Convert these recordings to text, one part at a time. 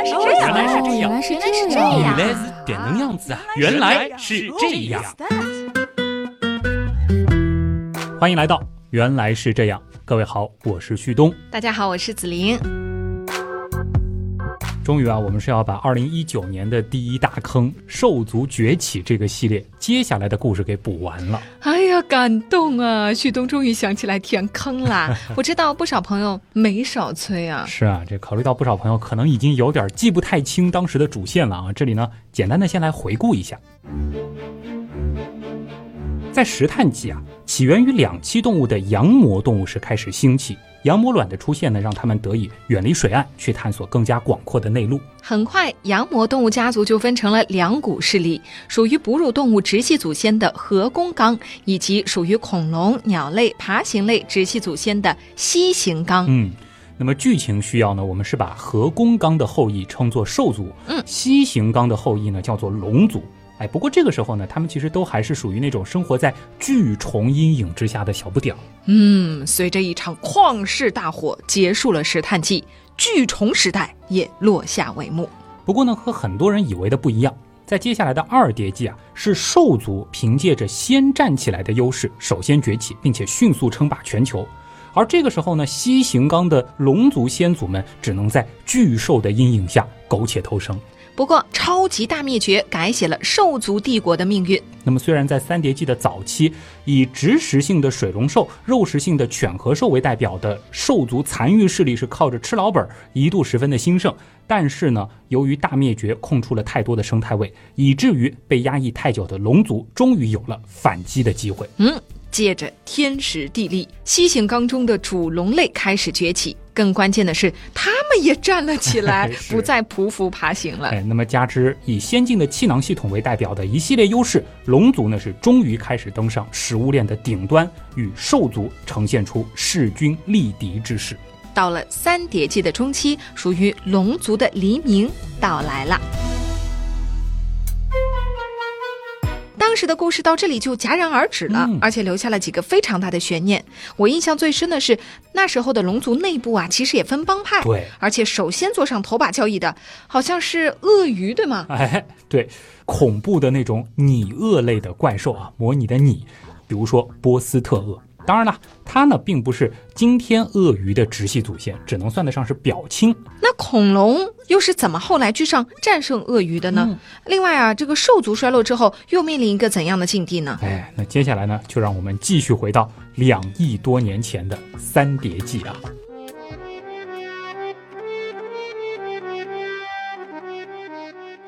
来是这样，原来是这样原来是原来是这样原来是这能样子啊！原来是这样。欢迎来到原来是这样，各位好，我是旭东。大家好，我是子琳。终于啊，我们是要把二零一九年的第一大坑“兽族崛起”这个系列接下来的故事给补完了。哎呀，感动啊！旭东终于想起来填坑啦！我知道不少朋友没少催啊。是啊，这考虑到不少朋友可能已经有点记不太清当时的主线了啊，这里呢，简单的先来回顾一下。在石炭纪啊，起源于两栖动物的羊膜动物是开始兴起。羊膜卵的出现呢，让它们得以远离水岸，去探索更加广阔的内陆。很快，羊膜动物家族就分成了两股势力，属于哺乳动物直系祖先的合弓纲，以及属于恐龙、鸟类、爬行类直系祖先的蜥形纲。嗯，那么剧情需要呢，我们是把合弓纲的后裔称作兽族，嗯，蜥形纲的后裔呢叫做龙族。哎，不过这个时候呢，他们其实都还是属于那种生活在巨虫阴影之下的小不点儿。嗯，随着一场旷世大火结束了石炭纪，巨虫时代也落下帷幕。不过呢，和很多人以为的不一样，在接下来的二叠纪啊，是兽族凭借着先站起来的优势，首先崛起，并且迅速称霸全球。而这个时候呢，蜥形纲的龙族先祖们只能在巨兽的阴影下苟且偷生。不过，超级大灭绝改写了兽族帝国的命运。那么，虽然在三叠纪的早期，以植食性的水龙兽、肉食性的犬和兽为代表的兽族残余势力是靠着吃老本，一度十分的兴盛，但是呢，由于大灭绝空出了太多的生态位，以至于被压抑太久的龙族终于有了反击的机会。嗯，借着天时地利，蜥形纲中的主龙类开始崛起。更关键的是，他们也站了起来，不再匍匐爬行了。哎，那么加之以先进的气囊系统为代表的一系列优势，龙族呢是终于开始登上食物链的顶端，与兽族呈现出势均力敌之势。到了三叠纪的中期，属于龙族的黎明到来了。当时的故事到这里就戛然而止了，嗯而且留下了几个非常大的悬念。我印象最深的是那时候的龙族内部啊，其实也分帮派，对，而且首先坐上头把交椅的好像是鳄鱼，对吗？哎，对，恐怖的那种拟鳄类的怪兽啊，模拟的拟，比如说波斯特鳄。当然了，它呢并不是今天鳄鱼的直系祖先，只能算得上是表亲。那恐龙又是怎么后来居上战胜鳄鱼的呢？另外啊，这个兽族衰落之后，又面临一个怎样的境地呢？哎，那接下来呢，就让我们继续回到两亿多年前的三叠纪啊。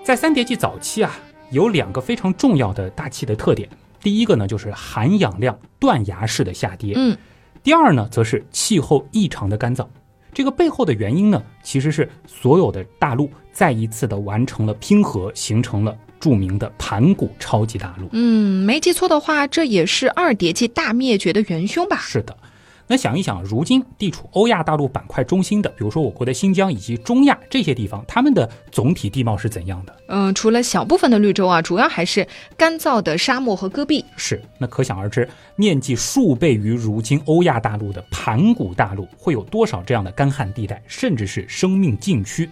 在三叠纪早期啊，有两个非常重要的大气的特点。第一个呢，就是含氧量断崖式的下跌。嗯，第二呢，则是气候异常的干燥。这个背后的原因呢，其实是所有的大陆再一次的完成了拼合，形成了著名的盘古超级大陆。嗯，没记错的话，这也是二叠纪大灭绝的元凶吧？是的，那想一想，如今地处欧亚大陆板块中心的，比如说我国的新疆以及中亚这些地方，它们的总体地貌是怎样的？嗯，除了小部分的绿洲啊，主要还是干燥的沙漠和戈壁。是，那可想而知，面积数倍于如今欧亚大陆的盘古大陆，会有多少这样的干旱地带，甚至是生命禁区？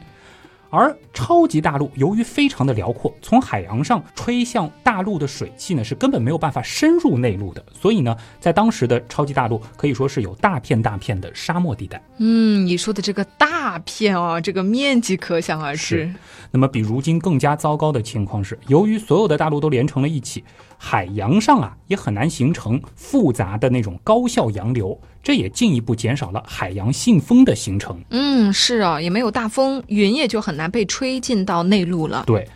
而超级大陆由于非常的辽阔，从海洋上吹向大陆的水汽呢是根本没有办法深入内陆的，所以呢，在当时的超级大陆可以说是有大片大片的沙漠地带。嗯，你说的这个大片啊，这个面积可想而知。那么比如今更加糟糕的情况是，由于所有的大陆都连成了一起，海洋上啊也很难形成复杂的那种高效洋流，这也进一步减少了海洋信风的形成。嗯，是啊，也没有大风，云也就很难被吹进到内陆了。对，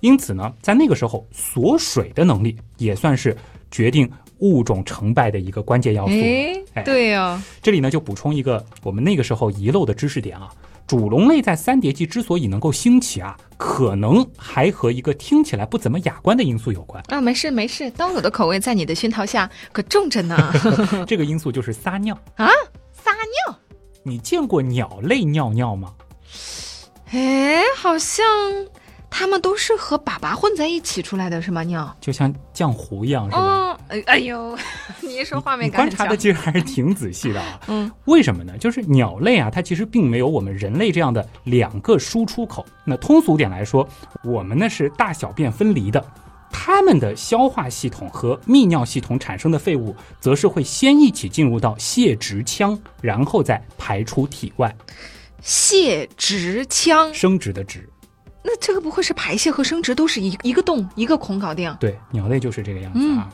因此呢，在那个时候锁水的能力也算是决定物种成败的一个关键要素。哎哎，对呀、这里呢就补充一个我们那个时候遗漏的知识点啊。主龙类在三叠纪之所以能够兴起啊，可能还和一个听起来不怎么雅观的因素有关。啊，没事没事，刀友的口味在你的熏陶下可重着呢。这个因素就是撒尿。啊，撒尿？你见过鸟类尿尿吗？哎，好像它们都是和粑粑混在一起出来的，是吗？尿？就像浆糊一样，是吧？嗯，哎哎呦，你一说画面感很强。观察的其实还是挺仔细的啊。嗯，为什么呢？就是鸟类啊，它其实并没有我们人类这样的两个输出口。那通俗点来说，我们呢是大小便分离的，它们的消化系统和泌尿系统产生的废物，则是会先一起进入到泄殖腔，然后再排出体外。泄殖腔，生殖的殖，那这个不会是排泄和生殖都是一一个洞一个孔搞定？对，鸟类就是这个样子啊。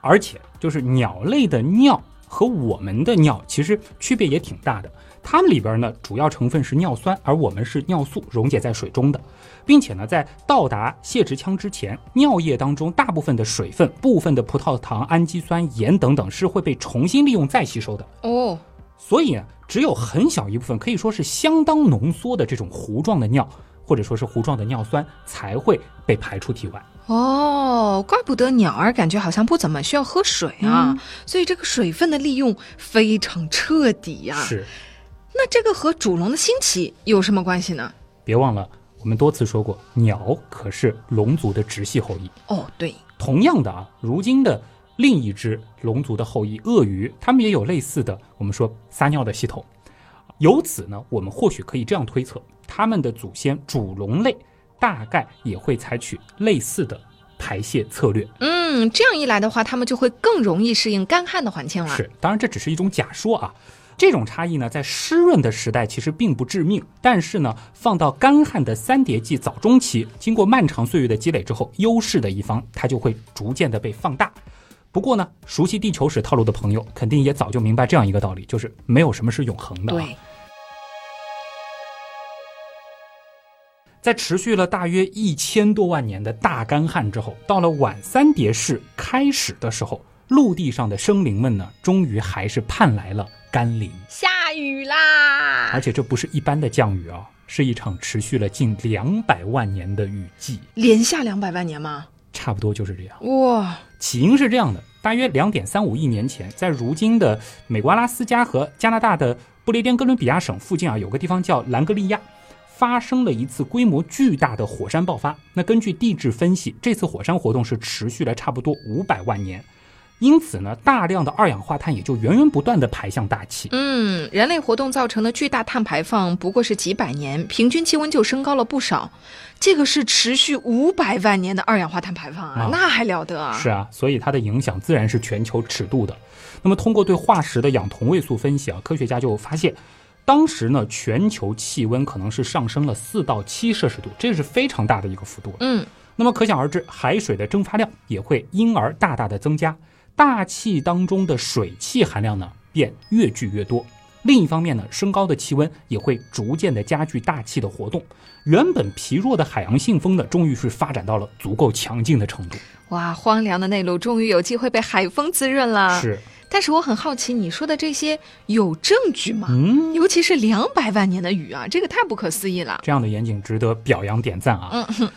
而且就是鸟类的尿和我们的尿其实区别也挺大的。它们里边呢主要成分是尿酸，而我们是尿素，溶解在水中的，并且呢在到达泄殖腔之前，尿液当中大部分的水分、部分的葡萄糖、氨基酸、盐等等是会被重新利用再吸收的。哦，所以呢，只有很小一部分，可以说是相当浓缩的这种糊状的尿，或者说是糊状的尿酸才会被排出体外。哦，怪不得鸟儿感觉好像不怎么需要喝水啊，嗯所以这个水分的利用非常彻底呀、是，那这个和主龙的兴起有什么关系呢？别忘了，我们多次说过，鸟可是龙族的直系后裔。哦，对，同样的啊，如今的另一只龙族的后裔鳄鱼，它们也有类似的我们说撒尿的系统。由此呢，我们或许可以这样推测，它们的祖先主龙类大概也会采取类似的排泄策略。嗯，这样一来的话，它们就会更容易适应干旱的环境了。是，当然这只是一种假说啊。这种差异呢，在湿润的时代其实并不致命，但是呢，放到干旱的三叠纪早中期，经过漫长岁月的积累之后，优势的一方它就会逐渐的被放大。不过呢，熟悉地球史套路的朋友肯定也早就明白这样一个道理，就是没有什么是永恒的、啊。对，在持续了大约一千多万年的大干旱之后，到了晚三叠世开始的时候，陆地上的生灵们呢，终于还是盼来了甘霖。下雨啦而！且这不是一般的降雨啊，是一场持续了近两百万年的雨季，连下两百万年吗？差不多就是这样。哇，起因是这样的：大约两点三五亿年前，在如今的美国阿拉斯加和加拿大的不列颠哥伦比亚省附近啊，有个地方叫兰格利亚，发生了一次规模巨大的火山爆发。那根据地质分析，这次火山活动是持续了差不多五百万年，因此呢，大量的二氧化碳也就源源不断地排向大气。嗯，人类活动造成的巨大碳排放不过是几百年，平均气温就升高了不少。这个是持续五百万年的二氧化碳排放啊，啊那还了得啊！是啊，所以它的影响自然是全球尺度的。那么通过对化石的氧同位素分析啊，科学家就发现，当时呢全球气温可能是上升了四到七摄氏度，这是非常大的一个幅度。嗯，那么可想而知，海水的蒸发量也会因而大大的增加，大气当中的水汽含量呢便越聚越多。另一方面呢，升高的气温也会逐渐的加剧大气的活动，原本疲弱的海洋信风呢，终于是发展到了足够强劲的程度。哇，荒凉的内陆终于有机会被海风滋润了。，是，但是我很好奇，你说的这些有证据吗？嗯，尤其是两百万年的雨啊，这个太不可思议了。这样的严谨值得表扬点赞啊。嗯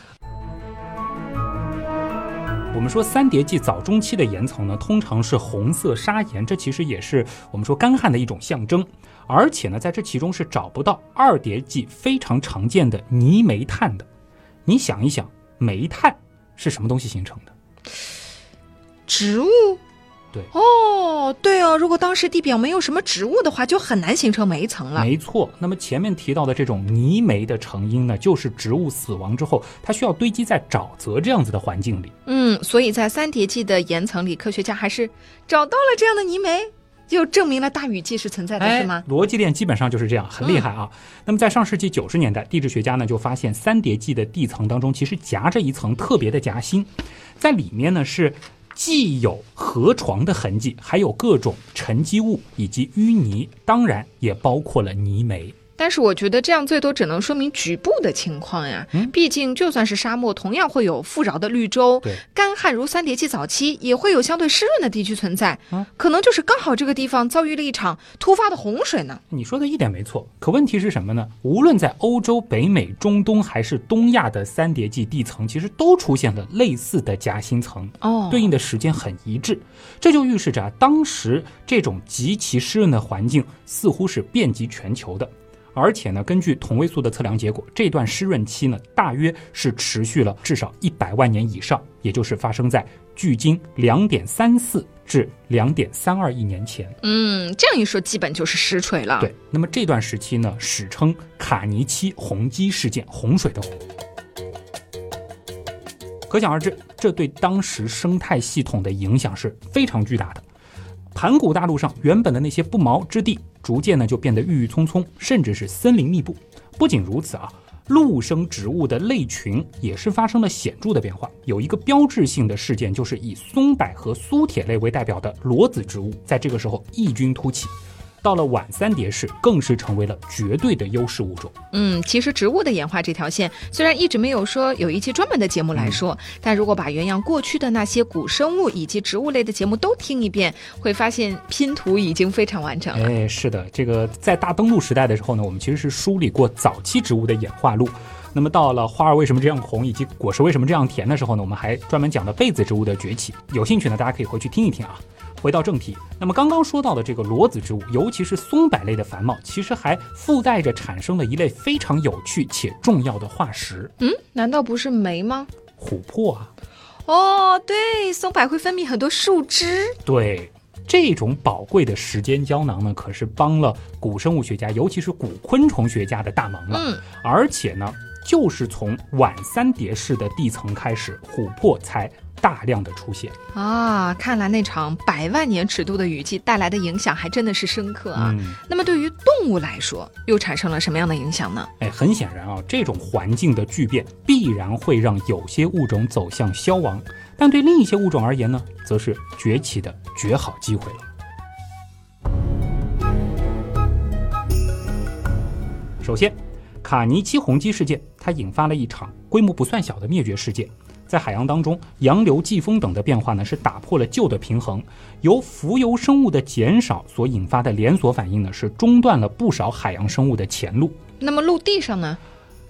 我们说三叠纪早中期的岩层呢，通常是红色砂岩，这其实也是我们说干旱的一种象征。而且呢，在这其中是找不到二叠纪非常常见的泥煤炭的。你想一想，煤炭是什么东西形成的？植物？对哦，对哦，如果当时地表没有什么植物的话，就很难形成煤层了。没错，那么前面提到的这种泥煤的成因呢，就是植物死亡之后，它需要堆积在沼泽这样子的环境里。嗯，所以在三叠纪的岩层里，科学家还是找到了这样的泥煤，就证明了大雨季是存在的，是吗？哎逻辑链基本上就是这样，很厉害啊。那么在上世纪九十年代，地质学家呢就发现三叠纪的地层当中其实夹着一层特别的夹心，在里面呢是既有河床的痕迹，还有各种沉积物以及淤泥，当然也包括了泥煤。但是我觉得这样最多只能说明局部的情况呀。嗯毕竟就算是沙漠，同样会有富饶的绿洲。对，干旱如三叠纪早期，也会有相对湿润的地区存在。嗯可能就是刚好这个地方遭遇了一场突发的洪水呢。你说的一点没错，可问题是什么呢？无论在欧洲、北美、中东还是东亚的三叠纪地层，其实都出现了类似的夹心层。哦对应的时间很一致，这就预示着啊，当时这种极其湿润的环境似乎是遍及全球的。而且呢，根据同位素的测量结果，这段湿润期呢，大约是持续了至少一百万年以上，也就是发生在距今两点三四至两点三二亿年前。嗯，这样一说，基本就是实锤了。对，那么这段时期呢，史称卡尼期洪积事件，洪水的洪。可想而知，这对当时生态系统的影响是非常巨大的。盘古大陆上原本的那些不毛之地，逐渐呢就变得郁郁葱葱，甚至是森林密布。不仅如此啊，陆生植物的类群也是发生了显著的变化。有一个标志性的事件，就是以松柏和苏铁类为代表的裸子植物，在这个时候异军突起。到了晚三叠世，更是成为了绝对的优势物种。嗯，其实植物的演化这条线，虽然一直没有说有一期专门的节目来说，但如果把原阳过去的那些古生物以及植物类的节目都听一遍，会发现拼图已经非常完整了。哎，是的，这个在大登陆时代的时候呢，我们其实是梳理过早期植物的演化路。那么到了花儿为什么这样红，以及果实为什么这样甜的时候呢，我们还专门讲了被子植物的崛起。有兴趣呢，大家可以回去听一听啊。回到正题，那么刚刚说到的这个裸子植物，尤其是松柏类的繁茂，其实还附带着产生了一类非常有趣且重要的化石。嗯，难道不是酶吗？琥珀啊。哦，对，松柏会分泌很多树脂。对，这种宝贵的时间胶囊呢，可是帮了古生物学家，尤其是古昆虫学家的大忙了。嗯，而且呢，就是从晚三叠式的地层开始，琥珀才。大量的出现啊！看来那场百万年尺度的雨季带来的影响还真的是深刻啊。那么对于动物来说，又产生了什么样的影响呢？哎，很显然啊，这种环境的巨变必然会让有些物种走向消亡，但对另一些物种而言呢，则是崛起的绝好机会了。首先，卡尼基洪积事件，它引发了一场规模不算小的灭绝事件。在海洋当中，洋流、季风等的变化呢，是打破了旧的平衡。由浮游生物的减少所引发的连锁反应呢，是中断了不少海洋生物的前路。那么陆地上呢？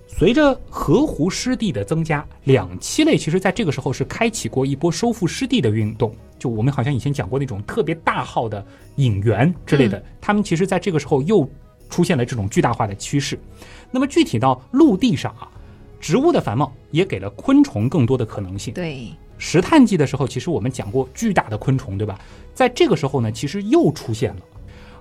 随着河湖湿地的增加，两栖类其实在这个时候是开启过一波收复湿地的运动。就我们好像以前讲过那种特别大号的引援之类的，他们其实在这个时候又出现了这种巨大化的趋势。那么具体到陆地上啊。植物的繁茂也给了昆虫更多的可能性。对，石炭纪的时候，其实我们讲过巨大的昆虫，对吧？在这个时候呢，其实又出现了。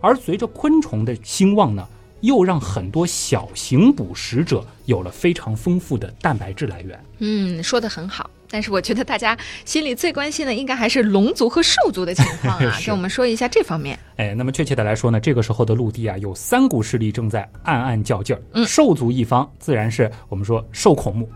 而随着昆虫的兴旺呢，又让很多小型捕食者有了非常丰富的蛋白质来源。嗯，说的很好。但是我觉得大家心里最关心的应该还是龙族和兽族的情况啊，跟我们说一下这方面。哎，那么确切的来说呢，这个时候的陆地啊，有三股势力正在暗暗较劲儿。嗯，兽族一方自然是我们说兽孔目，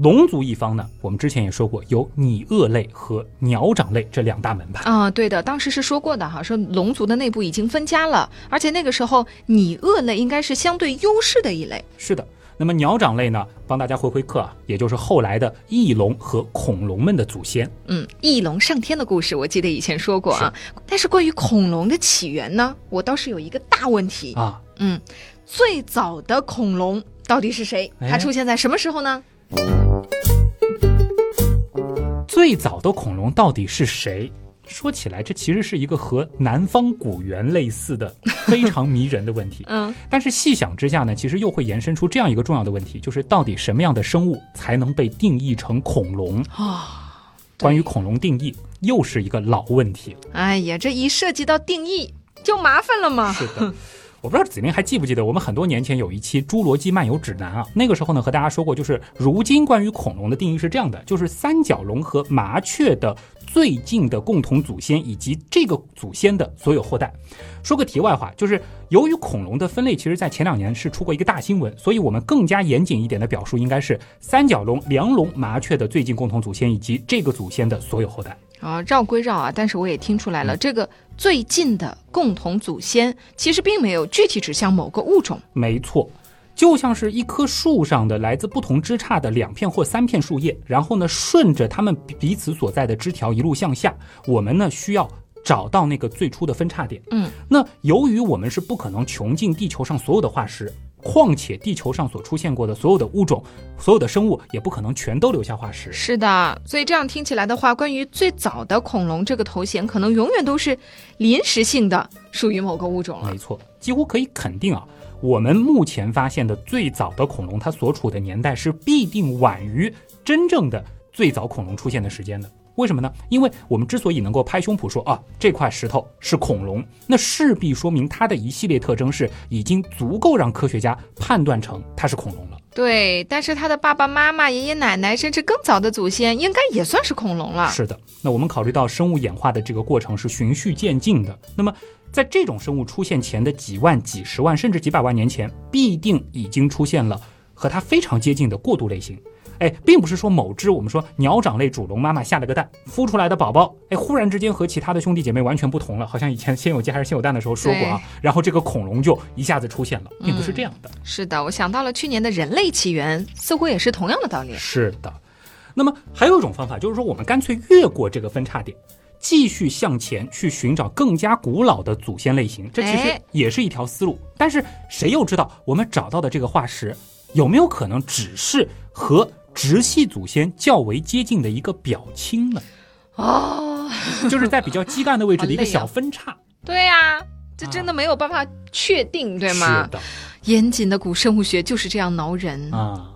龙族一方呢，我们之前也说过有拟鳄类和鸟掌类这两大门派。啊，对的，当时是说过的哈，说龙族的内部已经分家了，而且那个时候拟鳄类应该是相对优势的一类。是的。那么鸟掌类呢？帮大家回回课啊，也就是后来的翼龙和恐龙们的祖先。嗯，翼龙上天的故事，我记得以前说过啊。但是关于恐龙的起源呢，我倒是有一个大问题啊。嗯，最早的恐龙到底是谁？它出现在什么时候呢？最早的恐龙到底是谁？说起来，这其实是一个和南方古猿类似的非常迷人的问题。嗯，但是细想之下呢，其实又会延伸出这样一个重要的问题，就是到底什么样的生物才能被定义成恐龙啊？关于恐龙定义，又是一个老问题。哎呀，这一涉及到定义，就麻烦了嘛。是的。我不知道子明还记不记得，我们很多年前有一期《侏罗纪漫游指南》啊，那个时候呢和大家说过，就是如今关于恐龙的定义是这样的，就是三角龙和麻雀的最近的共同祖先以及这个祖先的所有后代。说个题外话，就是由于恐龙的分类，其实在前两年是出过一个大新闻，所以我们更加严谨一点的表述应该是三角龙、梁龙、麻雀的最近共同祖先以及这个祖先的所有后代。啊，绕归绕啊，但是我也听出来了，这个最近的共同祖先其实并没有具体指向某个物种。没错，就像是一棵树上的来自不同枝杈的两片或三片树叶，然后呢，顺着它们彼此所在的枝条一路向下，我们呢需要找到那个最初的分叉点。嗯，那由于我们是不可能穷尽地球上所有的化石。况且地球上所出现过的所有的物种，所有的生物也不可能全都留下化石。是的，所以这样听起来的话，关于最早的恐龙这个头衔，可能永远都是临时性的，属于某个物种了。没错，几乎可以肯定啊，我们目前发现的最早的恐龙，它所处的年代是必定晚于真正的最早恐龙出现的时间的。为什么呢？因为我们之所以能够拍胸脯说啊这块石头是恐龙，那势必说明它的一系列特征是已经足够让科学家判断成它是恐龙了。对，但是它的爸爸妈妈、爷爷奶奶，甚至更早的祖先，应该也算是恐龙了。是的，那我们考虑到生物演化的这个过程是循序渐进的，那么在这种生物出现前的几万、几十万甚至几百万年前，必定已经出现了和它非常接近的过渡类型。哎，并不是说某只我们说鸟掌类主龙妈妈下了个蛋，孵出来的宝宝，哎，忽然之间和其他的兄弟姐妹完全不同了，好像以前先有鸡还是先有蛋的时候说过啊，然后这个恐龙就一下子出现了，并不是这样的。是的，我想到了去年的人类起源，似乎也是同样的道理。是的，那么还有一种方法，就是说我们干脆越过这个分叉点，继续向前去寻找更加古老的祖先类型，这其实哎也是一条思路。但是谁又知道我们找到的这个化石有没有可能只是和直系祖先较为接近的一个表亲呢？哦，就是在比较基干的位置的一个小分叉，对呀、这真的没有办法确定，对吗？是的严谨的古生物学就是这样挠人。啊，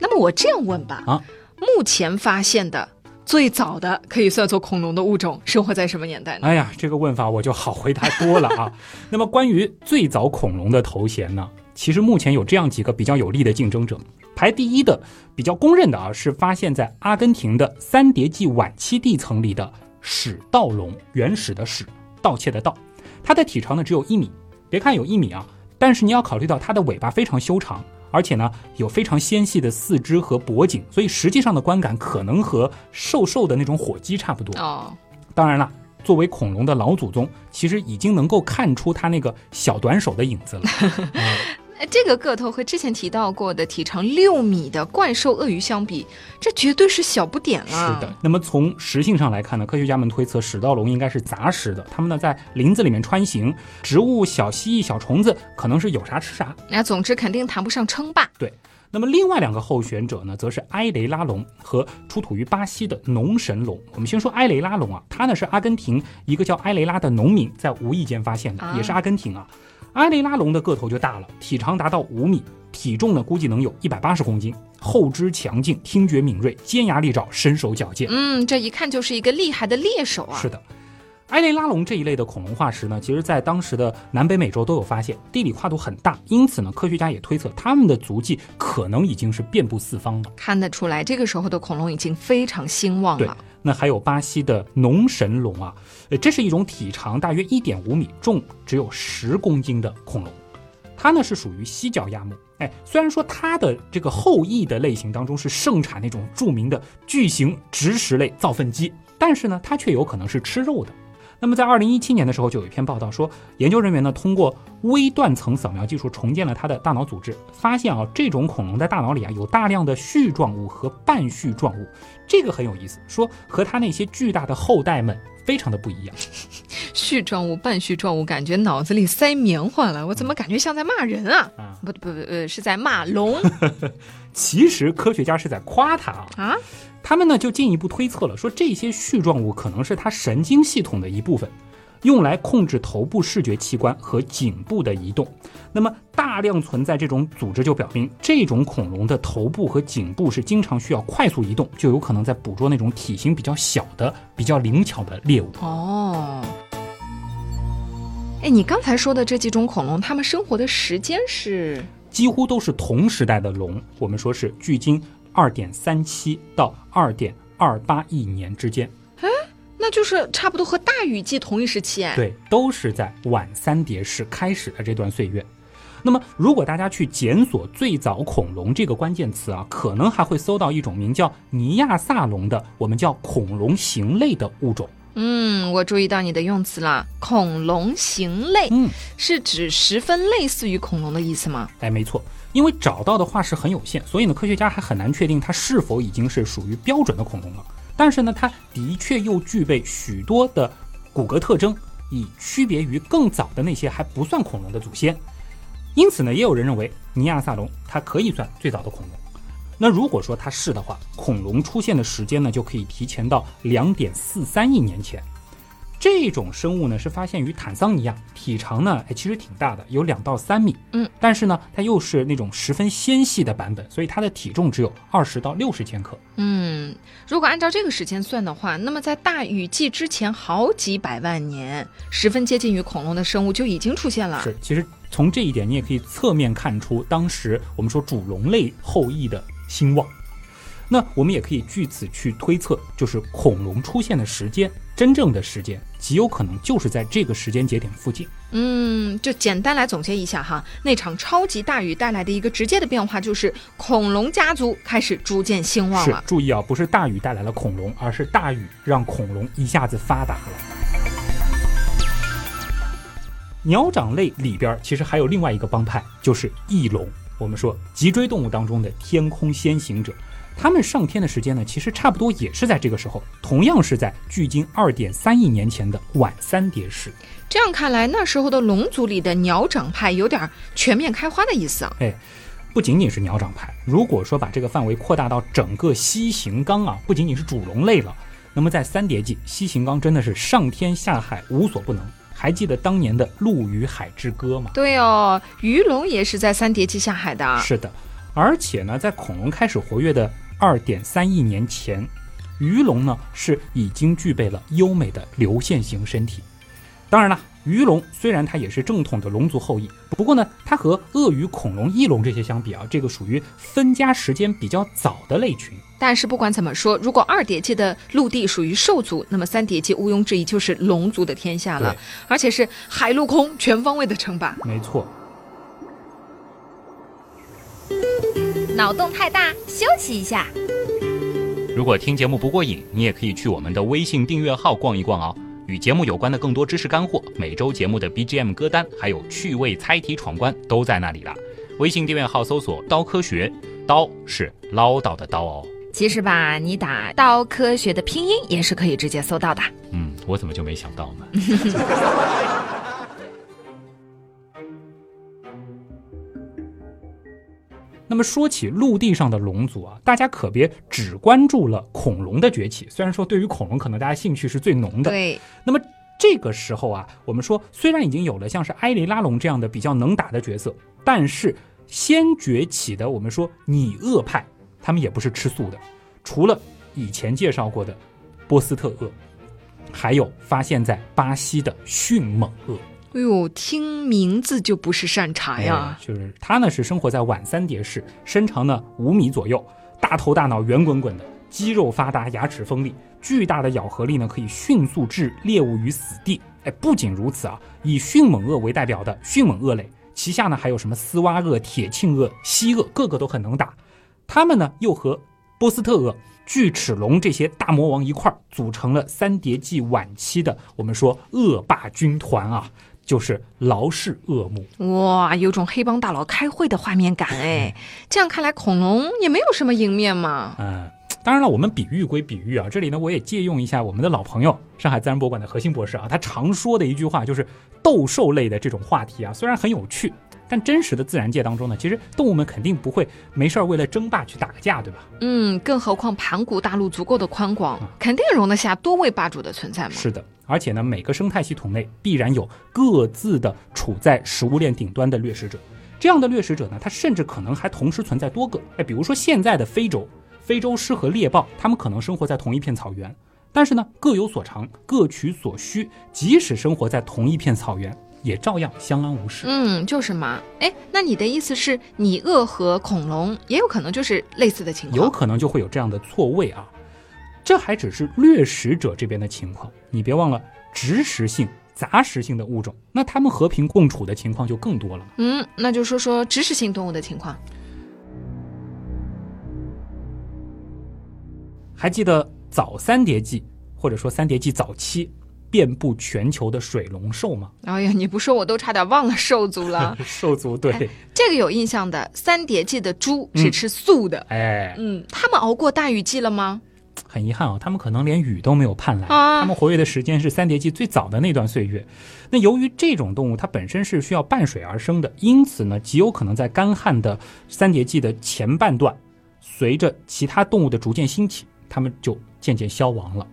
那么我这样问吧，啊目前发现的最早的可以算作恐龙的物种，生活在什么年代呢？哎呀，这个问法我就好回答多了啊。那么关于最早恐龙的头衔呢，其实目前有这样几个比较有力的竞争者。排第一的比较公认的啊，是发现在阿根廷的三叠纪晚期地层里的始盗龙，原始的始，盗窃的盗。它的体长呢只有一米，别看有一米啊，但是你要考虑到它的尾巴非常修长，而且呢有非常纤细的四肢和脖颈，所以实际上的观感可能和瘦瘦的那种火鸡差不多。哦，当然了，作为恐龙的老祖宗，其实已经能够看出它那个小短手的影子了。哎 这个个头和之前提到过的体长六米的怪兽鳄鱼相比，这绝对是小不点了。是的，，那么从食性上来看呢，科学家们推测始盗龙应该是杂食的，它们呢在林子里面穿行，植物、小蜥蜴、小虫子可能是有啥吃啥。那总之肯定谈不上称霸。对那么另外两个候选者呢，则是埃雷拉龙和出土于巴西的农神龙。我们先说埃雷拉龙啊，它呢是阿根廷一个叫埃雷拉的农民在无意间发现的，啊也是阿根廷啊。埃雷拉龙的个头就大了，体长达到五米，体重呢估计能有一百八十公斤，后肢强劲，听觉敏锐，尖牙利爪，身手矫健。嗯，这一看就是一个厉害的猎手啊。是的，埃雷拉龙这一类的恐龙化石呢，其实在当时的南北美洲都有发现，地理跨度很大，因此呢，科学家也推测它们的足迹可能已经是遍布四方了。看得出来，这个时候的恐龙已经非常兴旺了。那还有巴西的农神龙啊，呃，这是一种体长大约一点五米、重只有十公斤的恐龙，它呢是属于犀角亚目。哎，虽然说它的这个后裔的类型当中是盛产那种著名的巨型植食类造粪机，但是呢，它却有可能是吃肉的。那么在二零一七年的时候，就有一篇报道说，研究人员呢通过微断层扫描技术重建了他的大脑组织，发现啊这种恐龙在大脑里啊有大量的絮状物和半絮状物，这个很有意思，说和他那些巨大的后代们非常的不一样。絮状物、半絮状物，感觉脑子里塞棉花了。我怎么感觉像在骂人啊？啊不不不，呃，是在骂龙 其实科学家是在夸他啊，啊？他们呢就进一步推测了，说这些絮状物可能是它神经系统的一部分，用来控制头部视觉器官和颈部的移动。那么大量存在这种组织，就表明这种恐龙的头部和颈部是经常需要快速移动，就有可能在捕捉那种体型比较小的、比较灵巧的猎物。哦。哎，你刚才说的这几种恐龙，它们生活的时间是？几乎都是同时代的龙，我们说是距今二点三七到二点二八亿年之间。那就是差不多和大雨季同一时期哎。对，都是在晚三叠世开始的这段岁月。那么，如果大家去检索“最早恐龙”这个关键词啊，可能还会搜到一种名叫尼亚萨龙的，我们叫恐龙形类的物种。嗯，我注意到你的用词了，恐龙形类嗯，是指十分类似于恐龙的意思吗？哎，没错，因为找到的化石很有限，所以呢，科学家还很难确定它是否已经是属于标准的恐龙了。但是呢，它的确又具备许多的骨骼特征，以区别于更早的那些还不算恐龙的祖先。因此呢，也有人认为尼亚萨龙它可以算最早的恐龙。那如果说它是的话，恐龙出现的时间呢，就可以提前到两点四三亿年前。这种生物呢是发现于坦桑尼亚，体长呢哎其实挺大的，有两到三米。嗯，但是呢它又是那种十分纤细的版本，所以它的体重只有二十到六十千克。嗯，如果按照这个时间算的话，那么在大雨季之前好几百万年，十分接近于恐龙的生物就已经出现了。是，其实从这一点你也可以侧面看出当时我们说主龙类后裔的兴旺。那我们也可以据此去推测，就是恐龙出现的时间，真正的时间极有可能就是在这个时间节点附近。嗯，就简单来总结一下哈，那场超级大雨带来的一个直接的变化就是恐龙家族开始逐渐兴旺了。注意啊，不是大雨带来了恐龙，而是大雨让恐龙一下子发达了。鸟掌类里边其实还有另外一个帮派，就是翼龙。我们说脊椎动物当中的天空先行者。他们上天的时间呢，其实差不多也是在这个时候，同样是在距今二点三亿年前的晚三叠世。这样看来，那时候的龙族里的鸟掌派有点全面开花的意思啊。哎，不仅仅是鸟掌派，如果说把这个范围扩大到整个西行纲啊，不仅仅是主龙类了，那么在三叠纪，西行纲真的是上天下海无所不能。还记得当年的《陆与海之歌》吗？对哦，鱼龙也是在三叠纪下海的。是的，而且呢，在恐龙开始活跃的。二点三亿年前，鱼龙呢是已经具备了优美的流线型身体。当然了，鱼龙虽然它也是正统的龙族后裔，不过呢，它和鳄鱼、恐龙、翼龙这些相比啊，这个属于分家时间比较早的类群。但是不管怎么说，如果二叠纪的陆地属于兽族，那么三叠纪毋庸置疑就是龙族的天下了，而且是海陆空全方位的称霸。没错。脑洞太大，休息一下。如果听节目不过瘾，你也可以去我们的微信订阅号逛一逛哦。与节目有关的更多知识干货，每周节目的 BGM 歌单，还有趣味猜题闯关都在那里了。微信订阅号搜索“刀科学”，刀是唠叨的刀哦。其实吧，你打“刀科学”的拼音也是可以直接搜到的。嗯，我怎么就没想到呢？那么说起陆地上的龙族啊，大家可别只关注了恐龙的崛起。虽然说对于恐龙可能大家兴趣是最浓的，对。那么这个时候啊，我们说虽然已经有了像是埃雷拉龙这样的比较能打的角色，但是先崛起的我们说拟鳄派，他们也不是吃素的。除了以前介绍过的波斯特鳄，还有发现在巴西的迅猛鳄。哎呦，听名字就不是善茬呀！就是它呢，是生活在晚三叠世，身长呢五米左右，大头大脑，圆滚滚的，肌肉发达，牙齿锋利，巨大的咬合力呢，可以迅速置猎物于死地。哎，不仅如此啊，以迅猛鳄为代表的迅猛鳄类，旗下呢还有什么斯洼鳄、铁庆鳄、蜥鳄，个个都很能打。它们呢又和波斯特鳄、巨齿龙这些大魔王一块儿组成了三叠纪晚期的我们说恶霸军团啊。就是劳氏恶目，哇，有种黑帮大佬开会的画面感哎。这样看来，恐龙也没有什么赢面嘛。嗯，当然了，我们比喻归比喻啊，这里呢，我也借用一下我们的老朋友上海自然博物馆的核心博士啊，他常说的一句话就是斗兽类的这种话题啊，虽然很有趣，但真实的自然界当中呢，其实动物们肯定不会没事儿为了争霸去打个架，对吧？嗯，更何况盘古大陆足够的宽广，肯定容得下多位霸主的存在嘛。是的。而且呢，每个生态系统内必然有各自的处在食物链顶端的掠食者，这样的掠食者呢，它甚至可能还同时存在多个。哎，比如说现在的非洲，非洲狮和猎豹，它们可能生活在同一片草原，但是呢，各有所长，各取所需，即使生活在同一片草原，也照样相安无事。嗯，就是嘛。哎，那你的意思是，你鳄和恐龙也有可能就是类似的情况？有可能就会有这样的错位啊。这还只是掠食者这边的情况，你别忘了植食性、杂食性的物种，那它们和平共处的情况就更多了。嗯，那就说说植食性动物的情况。还记得早三叠纪，或者说三叠纪早期遍布全球的水龙兽吗？哎呀，你不说我都差点忘了兽族了。兽族对，这个有印象的。三叠纪的猪是吃素的。哎，嗯，他们熬过大雨季了吗？很遗憾啊，他们可能连雨都没有盼来。他们活跃的时间是三叠纪最早的那段岁月。那由于这种动物它本身是需要伴水而生的，因此呢，极有可能在干旱的三叠纪的前半段，随着其他动物的逐渐兴起，它们就渐渐消亡了。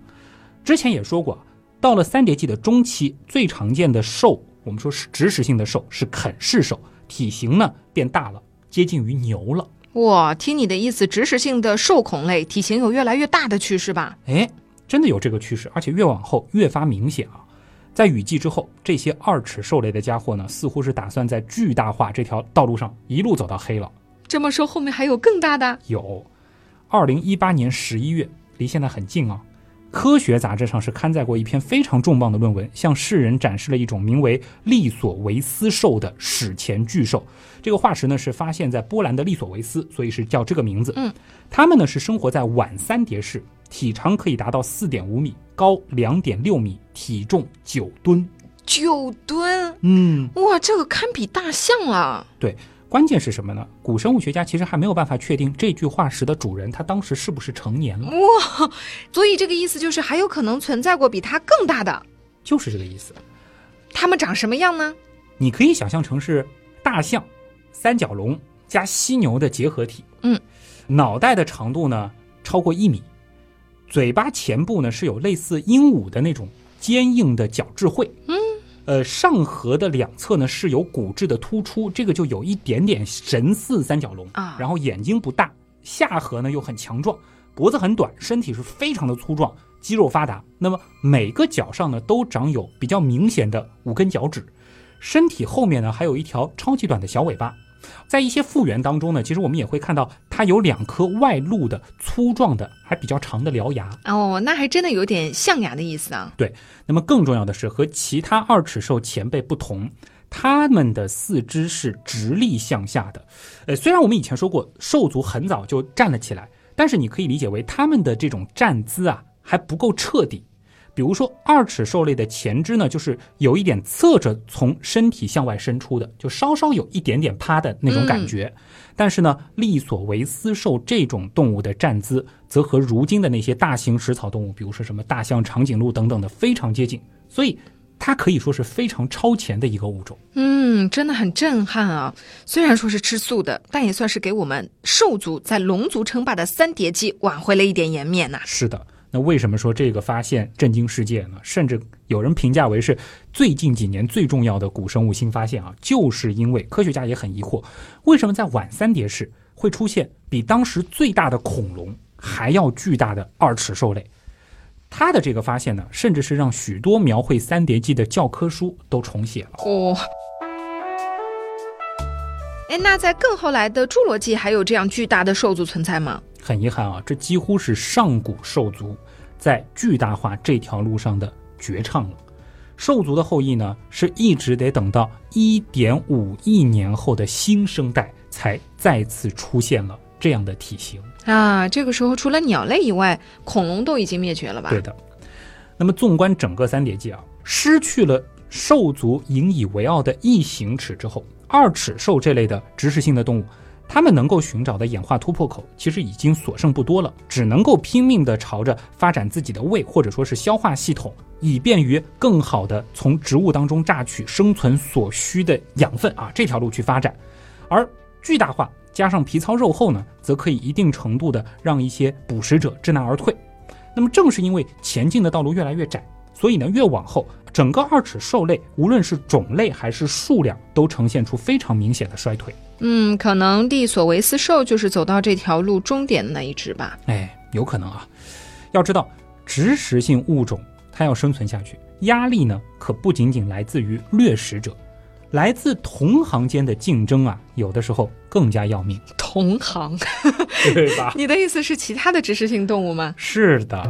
之前也说过，到了三叠纪的中期，最常见的兽，我们说是植食性的兽是啃噬兽，体型呢变大了，接近于牛了。哇，听你的意思，植食性的兽孔类体型有越来越大的趋势吧？哎，真的有这个趋势，而且越往后越发明显啊！在雨季之后，这些二齿兽类的家伙呢，似乎是打算在巨大化这条道路上一路走到黑了。这么说，后面还有更大的？有，二零一八年十一月，离现在很近啊。科学杂志上是刊载过一篇非常重磅的论文，向世人展示了一种名为利索维斯兽的史前巨兽。这个化石呢是发现在波兰的利索维斯，所以是叫这个名字。嗯，它们呢是生活在晚三叠世，体长可以达到四点五米，高两点六米，体重九吨。九吨？嗯，哇，这个堪比大象了。对。关键是什么呢？古生物学家其实还没有办法确定这具化石的主人他当时是不是成年了。哇，所以这个意思就是还有可能存在过比它更大的，就是这个意思。它们长什么样呢？你可以想象成是大象、三角龙加犀牛的结合体。嗯，脑袋的长度呢超过一米，嘴巴前部呢是有类似鹦鹉的那种坚硬的角质喙。嗯。呃，上颌的两侧呢是有骨质的突出，这个就有一点点神似三角龙啊。然后眼睛不大，下颌呢又很强壮，脖子很短，身体是非常的粗壮，肌肉发达。那么每个脚上呢都长有比较明显的五根脚趾，身体后面呢还有一条超级短的小尾巴。在一些复原当中呢，其实我们也会看到它有两颗外露的粗壮的还比较长的獠牙哦，那还真的有点象牙的意思啊。对，那么更重要的是和其他二齿兽前辈不同，它们的四肢是直立向下的。呃，虽然我们以前说过兽族很早就站了起来，但是你可以理解为它们的这种站姿啊还不够彻底。比如说，二齿兽类的前肢呢，就是有一点侧着从身体向外伸出的，就稍稍有一点点趴的那种感觉。但是呢，利索维斯兽这种动物的站姿，则和如今的那些大型食草动物，比如说什么大象、长颈鹿等等的非常接近，所以它可以说是非常超前的一个物种。嗯，真的很震撼啊！虽然说是吃素的，但也算是给我们兽族在龙族称霸的三叠纪挽回了一点颜面呐。是的。那为什么说这个发现震惊世界呢？甚至有人评价为是最近几年最重要的古生物新发现啊！就是因为科学家也很疑惑，为什么在晚三叠世会出现比当时最大的恐龙还要巨大的二齿兽类？他的这个发现呢，甚至是让许多描绘三叠纪的教科书都重写了。哦，哎，那在更后来的侏罗纪还有这样巨大的兽族存在吗？很遗憾啊，这几乎是上古兽族在巨大化这条路上的绝唱了。兽族的后裔呢，是一直得等到一点五亿年后的新生代才再次出现了这样的体型啊。这个时候，除了鸟类以外，恐龙都已经灭绝了吧？对的。那么，纵观整个三叠纪啊，失去了兽族引以为傲的异形齿之后，二齿兽这类的植食性的动物。他们能够寻找的演化突破口其实已经所剩不多了，只能够拼命地朝着发展自己的胃或者说是消化系统，以便于更好的从植物当中榨取生存所需的养分啊这条路去发展。而巨大化加上皮糙肉厚呢，则可以一定程度的让一些捕食者知难而退。那么正是因为前进的道路越来越窄，所以呢越往后，整个二齿兽类无论是种类还是数量，都呈现出非常明显的衰退。嗯，可能利索维斯兽就是走到这条路终点的那一只吧。哎，有可能啊。要知道，植食性物种它要生存下去，压力呢可不仅仅来自于掠食者，来自同行间的竞争啊，有的时候更加要命。同行，对吧？你的意思是其他的植食性动物吗？是的。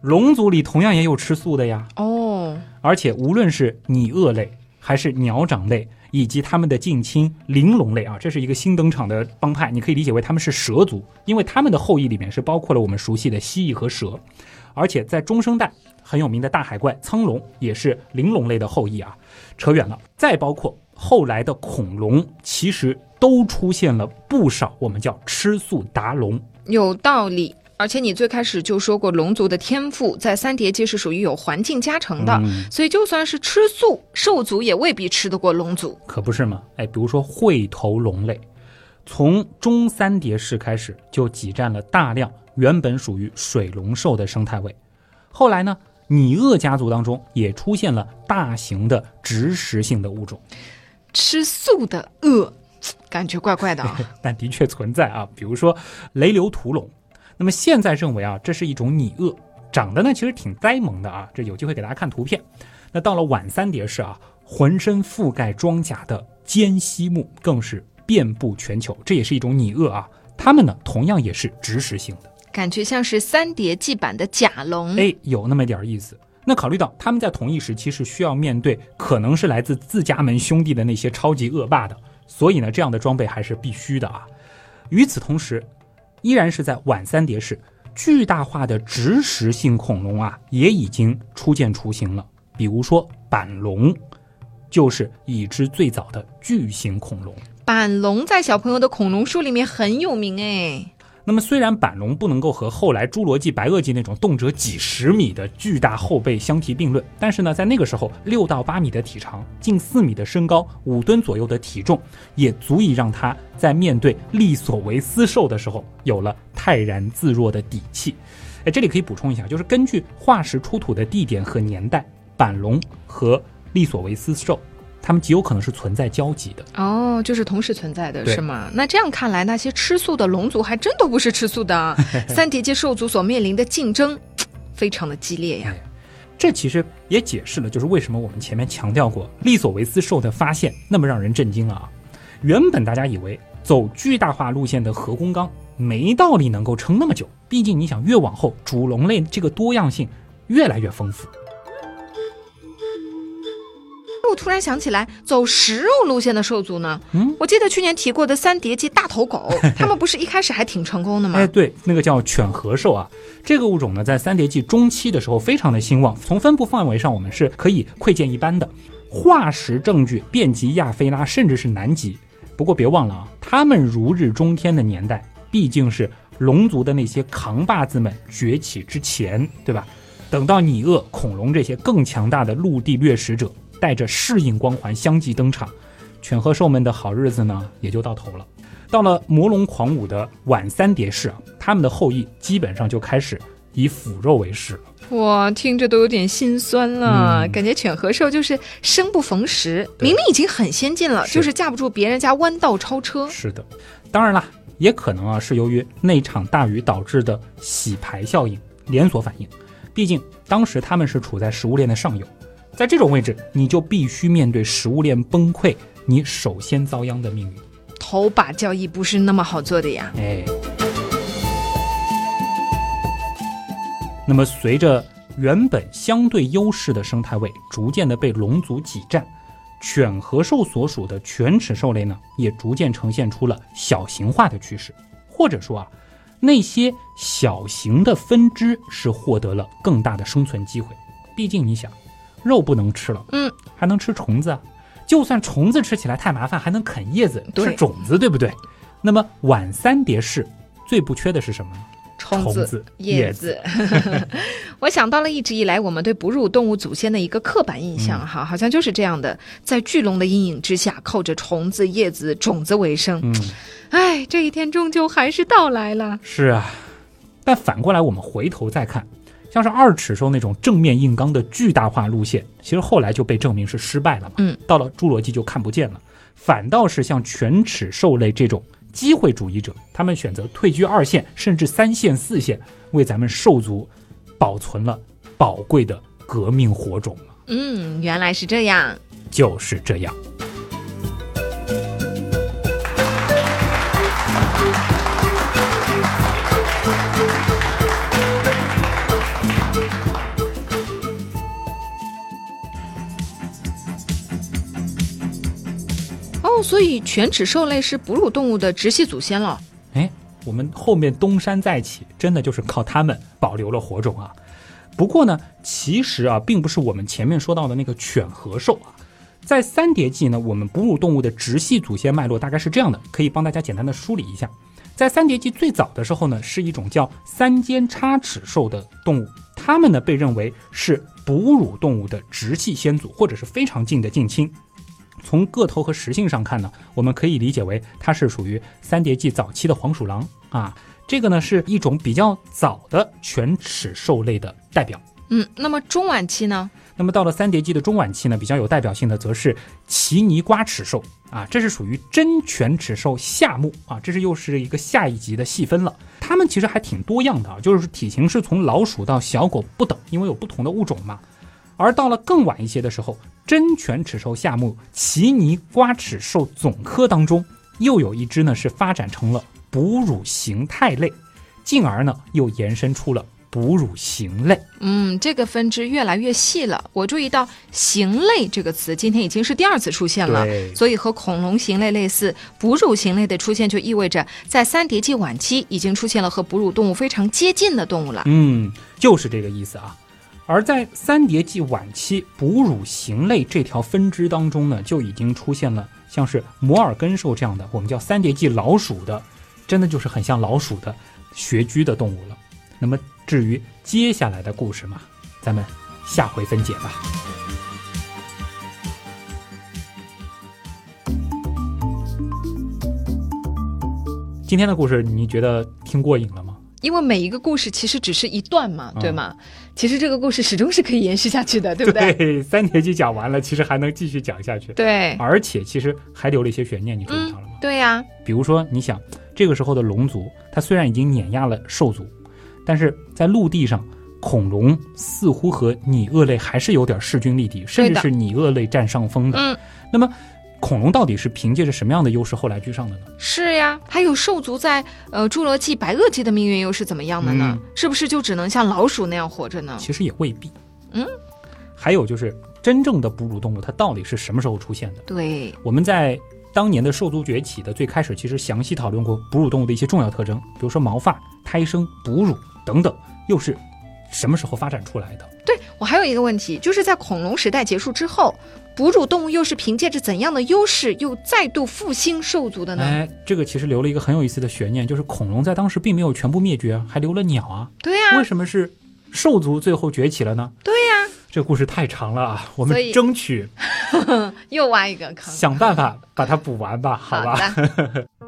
龙族里同样也有吃素的呀。哦，而且无论是拟鳄类。还是鸟掌类以及它们的近亲鳞龙类啊，这是一个新登场的帮派，你可以理解为他们是蛇族，因为他们的后裔里面是包括了我们熟悉的蜥蜴和蛇，而且在中生代很有名的大海怪苍龙也是鳞龙类的后裔啊。扯远了，再包括后来的恐龙，其实都出现了不少我们叫吃素达龙，有道理。而且你最开始就说过，龙族的天赋在三叠纪是属于有环境加成的，所以就算是吃素，兽族也未必吃得过龙族，可不是吗？哎，比如说喙头龙类，从中三叠世开始就挤占了大量原本属于水龙兽的生态位。后来呢，拟鳄家族当中也出现了大型的植食性的物种，吃素的鳄，感觉怪怪的啊。但的确存在啊，比如说雷流屠龙。那么现在认为啊，这是一种拟鳄，长得呢其实挺呆萌的啊。这有机会给大家看图片。那到了晚三叠式啊，浑身覆盖装甲的尖蜥目更是遍布全球，这也是一种拟鳄啊。它们呢同样也是植食性的。感觉像是三叠纪版的甲龙，哎，有那么点意思。那考虑到他们在同一时期是需要面对可能是来自自家门兄弟的那些超级恶霸的，所以呢，这样的装备还是必须的啊。与此同时，依然是在晚三叠世，巨大化的植食性恐龙啊，也已经初见雏形了。比如说板龙，就是已知最早的巨型恐龙。板龙在小朋友的恐龙书里面很有名哎。那么，虽然板龙不能够和后来侏罗纪、白垩纪那种动辄几十米的巨大后背相提并论，但是呢，在那个时候，六到八米的体长、近四米的身高、五吨左右的体重，也足以让它在面对利索维斯兽的时候有了泰然自若的底气。哎，这里可以补充一下，就是根据化石出土的地点和年代，板龙和利索维斯兽。它们极有可能是存在交集的哦，就是同时存在的是吗？那这样看来，那些吃素的龙族还真都不是吃素的。三叠纪兽族所面临的竞争非常的激烈呀。这其实也解释了，就是为什么我们前面强调过利索维斯兽的发现那么让人震惊了啊。原本大家以为走巨大化路线的核工纲没道理能够撑那么久，毕竟你想越往后主龙类这个多样性越来越丰富。我突然想起来，走食肉路线的兽族呢？嗯，我记得去年提过的三叠纪大头狗，他们不是一开始还挺成功的吗？哎，对，那个叫犬和兽啊，这个物种呢，在三叠纪中期的时候非常的兴旺。从分布范围上，我们是可以窥见一斑的，化石证据遍及亚非拉，甚至是南极。不过别忘了啊，他们如日中天的年代，毕竟是龙族的那些扛把子们崛起之前，对吧？等到拟鳄、恐龙这些更强大的陆地掠食者。带着适应光环相继登场，犬和兽们的好日子呢也就到头了。到了魔龙狂舞的晚三叠世啊，他们的后裔基本上就开始以腐肉为食了。哇，听着都有点心酸了，感觉犬和兽就是生不逢时，明明已经很先进了，就是架不住别人家弯道超车。是的，当然啦，也可能啊是由于那场大雨导致的洗牌效应连锁反应，毕竟当时他们是处在食物链的上游。在这种位置，你就必须面对食物链崩溃，你首先遭殃的命运。头把交易不是那么好做的呀。哎，那么随着原本相对优势的生态位逐渐的被龙族挤占，犬和兽所属的犬齿兽类呢，也逐渐呈现出了小型化的趋势，或者说啊，那些小型的分支是获得了更大的生存机会。毕竟你想。肉不能吃了，嗯，还能吃虫子啊。就算虫子吃起来太麻烦，还能啃叶子、吃种子，对不对？那么晚三叠式最不缺的是什么呢？虫子、叶子。我想到了一直以来我们对哺乳动物祖先的一个刻板印象，哈，好像就是这样的，在巨龙的阴影之下，靠着虫子、叶子、种子为生。嗯，哎，这一天终究还是到来了。是啊，但反过来，我们回头再看。像是二尺兽那种正面硬刚的巨大化路线，其实后来就被证明是失败了嘛。嗯，到了侏罗纪就看不见了，反倒是像犬齿兽类这种机会主义者，他们选择退居二线甚至三线四线，为咱们兽族保存了宝贵的革命火种嗯，原来是这样，就是这样。所以犬齿兽类是哺乳动物的直系祖先了。哎，我们后面东山再起，真的就是靠它们保留了火种啊。不过呢，其实啊，并不是我们前面说到的那个犬和兽啊。在三叠纪呢，我们哺乳动物的直系祖先脉络大概是这样的，可以帮大家简单的梳理一下。在三叠纪最早的时候呢，是一种叫三尖叉齿兽的动物，它们呢被认为是哺乳动物的直系先祖，或者是非常近的近亲。从个头和食性上看呢，我们可以理解为它是属于三叠纪早期的黄鼠狼啊。这个呢是一种比较早的犬齿兽类的代表。嗯，那么中晚期呢？那么到了三叠纪的中晚期呢，比较有代表性的则是奇尼瓜齿兽啊，这是属于真犬齿兽下目啊，这是又是一个下一级的细分了。它们其实还挺多样的啊，就是体型是从老鼠到小狗不等，因为有不同的物种嘛。而到了更晚一些的时候，真犬齿兽下目奇尼瓜齿兽总科当中，又有一只呢是发展成了哺乳形态类，进而呢又延伸出了哺乳型类。嗯，这个分支越来越细了。我注意到“形类”这个词今天已经是第二次出现了，所以和恐龙型类类似，哺乳型类的出现就意味着在三叠纪晚期已经出现了和哺乳动物非常接近的动物了。嗯，就是这个意思啊。而在三叠纪晚期，哺乳型类这条分支当中呢，就已经出现了像是摩尔根兽这样的，我们叫三叠纪老鼠的，真的就是很像老鼠的穴居的动物了。那么至于接下来的故事嘛，咱们下回分解吧。今天的故事你觉得听过瘾了吗？因为每一个故事其实只是一段嘛，嗯对吗？其实这个故事始终是可以延续下去的，对不对？对，三年级讲完了，其实还能继续讲下去，对，而且其实还留了一些悬念，你注意到了吗？对呀、比如说，你想这个时候的龙族，它虽然已经碾压了兽族，但是在陆地上，恐龙似乎和拟鳄类还是有点势均力敌，甚至是拟鳄类占上风的。嗯，那么恐龙到底是凭借着什么样的优势后来居上的呢？是呀。还有兽族在呃侏罗纪、白垩纪的命运又是怎么样的呢？嗯是不是就只能像老鼠那样活着呢？其实也未必。嗯，还有就是真正的哺乳动物，它到底是什么时候出现的？对，我们在当年的兽族崛起的最开始，其实详细讨论过哺乳动物的一些重要特征，比如说毛发、胎生、哺乳等等，又是什么时候发展出来的？对我还有一个问题，就是在恐龙时代结束之后，哺乳动物又是凭借着怎样的优势，又再度复兴兽族的呢？哎，这个其实留了一个很有意思的悬念，就是恐龙在当时并没有全部灭绝啊，还留了鸟啊。对呀、为什么是兽族最后崛起了呢？对呀、这故事太长了啊，我们争取 又挖一个坑。想办法把它补完吧，好吧？的，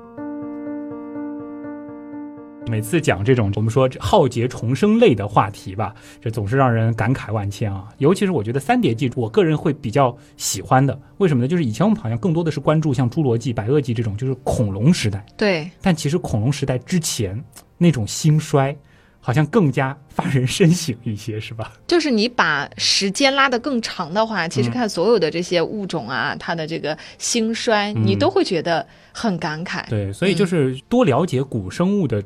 每次讲这种我们说浩劫重生类的话题吧，这总是让人感慨万千啊。尤其是我觉得三叠纪，我个人会比较喜欢的。为什么呢？就是以前我们好像更多的是关注像侏罗纪、白垩纪这种，就是恐龙时代。对，但其实恐龙时代之前那种兴衰，好像更加发人深省一些，是吧？就是你把时间拉得更长的话，其实嗯看所有的这些物种啊，它的这个兴衰，嗯你都会觉得很感慨。对，所以就是多了解古生物的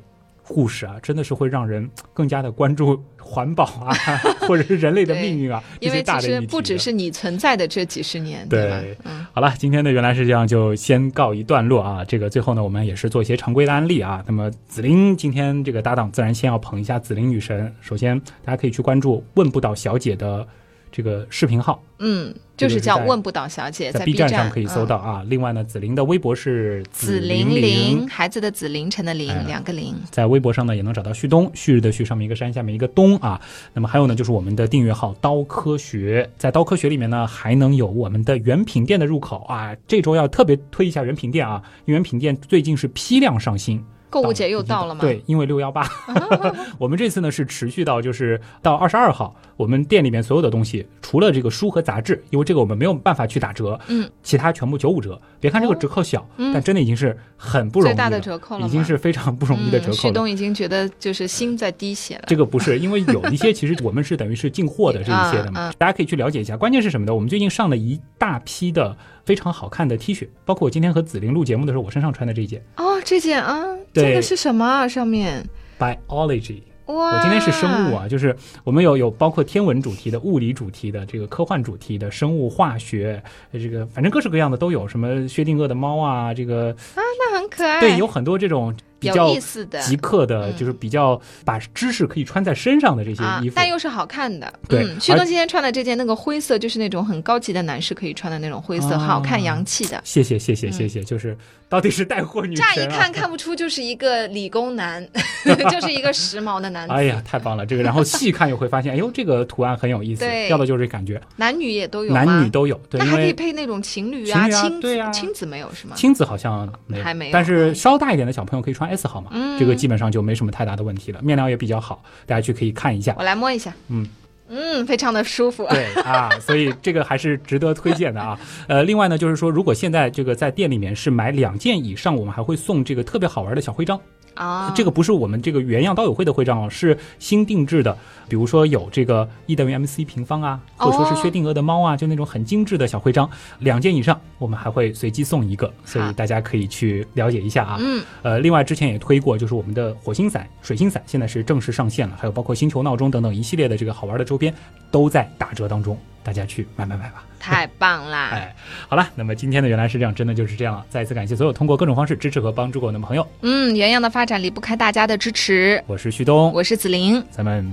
故事啊，真的是会让人更加的关注环保啊，或者是人类的命运啊这因为些大的议题其实不只是你存在的这几十年，对吧？嗯，好了，今天的原来是这样，就先告一段落啊。这个最后呢，我们也是做一些常规的案例啊。那么紫菱今天这个搭档，自然先要捧一下紫菱女神。首先，大家可以去关注问不倒小姐的这个视频号，嗯，就是叫问不倒小姐，在 B 站上可以搜嗯到啊。另外呢，紫菱的微博是紫菱菱菱。孩子的紫，凌晨的凌，哎两个零。在微博上呢，也能找到旭东，旭日的旭上面一个山，下面一个东啊。那么还有呢，就是我们的订阅号“刀科学”，在刀科学里面呢，还能有我们的原品店的入口啊。这周要特别推一下原品店啊，因为原品店最近是批量上新。购物节又到了吗？对，因为六幺八，我们这次呢是持续到就是到二十二号，我们店里面所有的东西，除了这个书和杂志，因为这个我们没有办法去打折，嗯，其他全部九五折。别看这个哦折扣小，嗯但真的已经是很不容易了，最大的折扣了已经是非常不容易的折扣了。东已经觉得就是心在滴血了。这个不是，因为有一些其实我们是等于是进货的这一些的嘛，大家可以去了解一下。关键是什么呢？我们最近上了一大批的非常好看的 T 恤，包括我今天和紫菱录节目的时候，我身上穿的这一件哦，这件啊，这个是什么啊？上面 Biology。哇，我今天是生物啊，就是我们有有包括天文主题的、物理主题的、这个科幻主题的、生物化学，呃这个反正各式各样的都有。什么薛定谔的猫啊，这个啊那很可爱，对，有很多这种比有较意思的极客的，嗯就是比较把知识可以穿在身上的这些啊衣服。，但又是好看的。对嗯，旭而东今天穿的这件那个灰色，就是那种很高级的男士可以穿的那种灰色，哦好看洋气的。谢谢谢谢谢谢，就是到底是带货女神、啊，乍一看看不出就是一个理工男，就是一个时髦的男子。哎呀，太棒了！这个，然后细看又会发现，哎呦，这个图案很有意思，对要的就是这感觉，男女也都有吗？男女都有。对，那还可以配那种情侣啊、侣啊亲子、啊亲子没有是吗？亲子好像没有，还没有但是稍大一点的小朋友可以穿 S 号嘛，嗯这个基本上就没什么太大的问题了，面料也比较好，大家去可以看一下。我来摸一下，嗯嗯，非常的舒服。对啊，所以这个还是值得推荐的啊。呃，另外呢，就是说，如果现在这个在店里面是买两件以上，我们还会送这个特别好玩的小徽章。啊，这个不是我们这个原样刀友会的徽章哦，是新定制的。比如说有这个 E 等于 MC 平方啊，或者说是薛定谔的猫啊，就那种很精致的小徽章，两件以上我们还会随机送一个，所以大家可以去了解一下啊。嗯，呃，另外之前也推过，就是我们的火星伞、水星伞现在是正式上线了，还有包括星球闹钟等等一系列的这个好玩的周边都在打折当中，大家去买买买吧。太棒啦！哎，好了，那么今天的原来是这样，真的就是这样了。再一次感谢所有通过各种方式支持和帮助过我们的朋友，嗯，原样的发展离不开大家的支持。我是旭东，我是子菱。咱们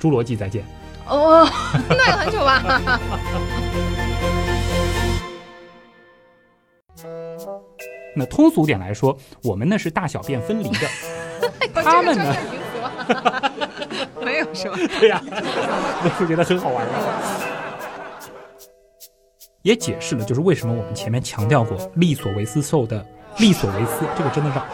侏罗纪再见。哦，那有很久吧？那通俗点来说，我们呢是大小便分离的，他们呢，没有是吧？对呀、我就觉得很好玩了。也解释了，就是为什么我们前面强调过利索维斯兽的利索维斯，这个真的让